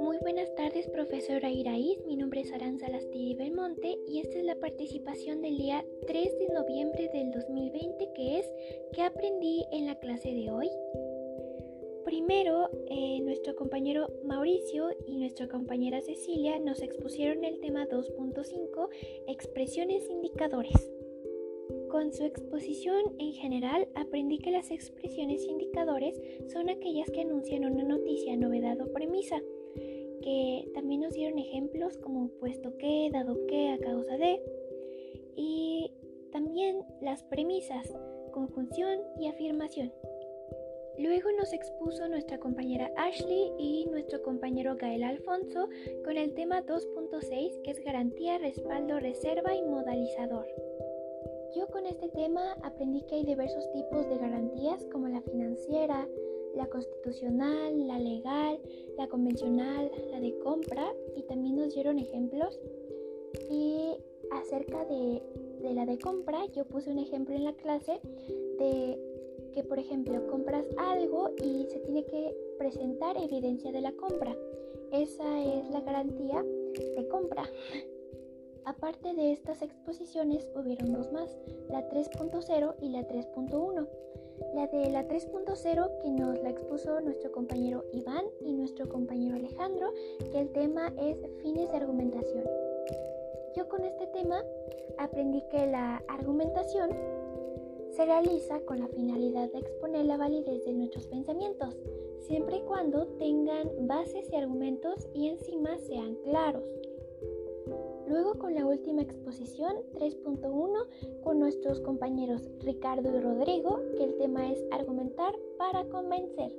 Muy buenas tardes, profesora Iraíz. Mi nombre es Aranza Lastiri Belmonte y esta es la participación del día 3 de noviembre del 2020, que es ¿Qué aprendí en la clase de hoy? Primero, eh, nuestro compañero Mauricio y nuestra compañera Cecilia nos expusieron el tema 2.5, expresiones indicadores. Con su exposición en general aprendí que las expresiones indicadores son aquellas que anuncian una noticia, novedad o premisa, que también nos dieron ejemplos como puesto que, dado que, a causa de, y también las premisas, conjunción y afirmación. Luego nos expuso nuestra compañera Ashley y nuestro compañero Gael Alfonso con el tema 2.6 que es garantía, respaldo, reserva y modalizador. Yo con este tema aprendí que hay diversos tipos de garantías como la financiera, la constitucional, la legal, la convencional, la de compra y también nos dieron ejemplos. Y acerca de, de la de compra, yo puse un ejemplo en la clase de que, por ejemplo, compras algo y se tiene que presentar evidencia de la compra. Esa es la garantía de compra. Aparte de estas exposiciones, hubieron dos más, la 3.0 y la 3.1. La de la 3.0 que nos la expuso nuestro compañero Iván y nuestro compañero Alejandro, que el tema es fines de argumentación. Yo con este tema aprendí que la argumentación se realiza con la finalidad de exponer la validez de nuestros pensamientos, siempre y cuando tengan bases y argumentos y encima sean claros. Luego con la última exposición 3.1 con nuestros compañeros Ricardo y Rodrigo, que el tema es argumentar para convencer.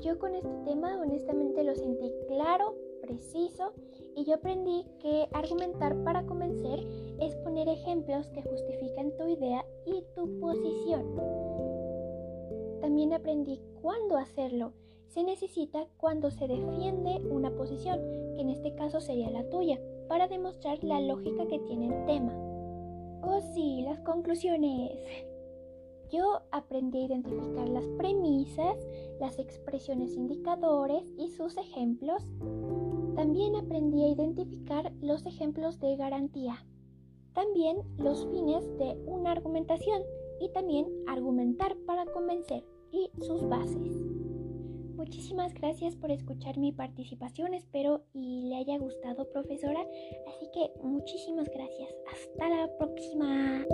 Yo con este tema honestamente lo sentí claro, preciso y yo aprendí que argumentar para convencer es poner ejemplos que justifican tu idea y tu posición. También aprendí cuándo hacerlo. Se necesita cuando se defiende una posición, que en este caso sería la tuya para demostrar la lógica que tiene el tema. Oh sí, las conclusiones. Yo aprendí a identificar las premisas, las expresiones indicadores y sus ejemplos. También aprendí a identificar los ejemplos de garantía. También los fines de una argumentación y también argumentar para convencer y sus bases. Muchísimas gracias por escuchar mi participación, espero y le haya gustado profesora, así que muchísimas gracias. Hasta la próxima.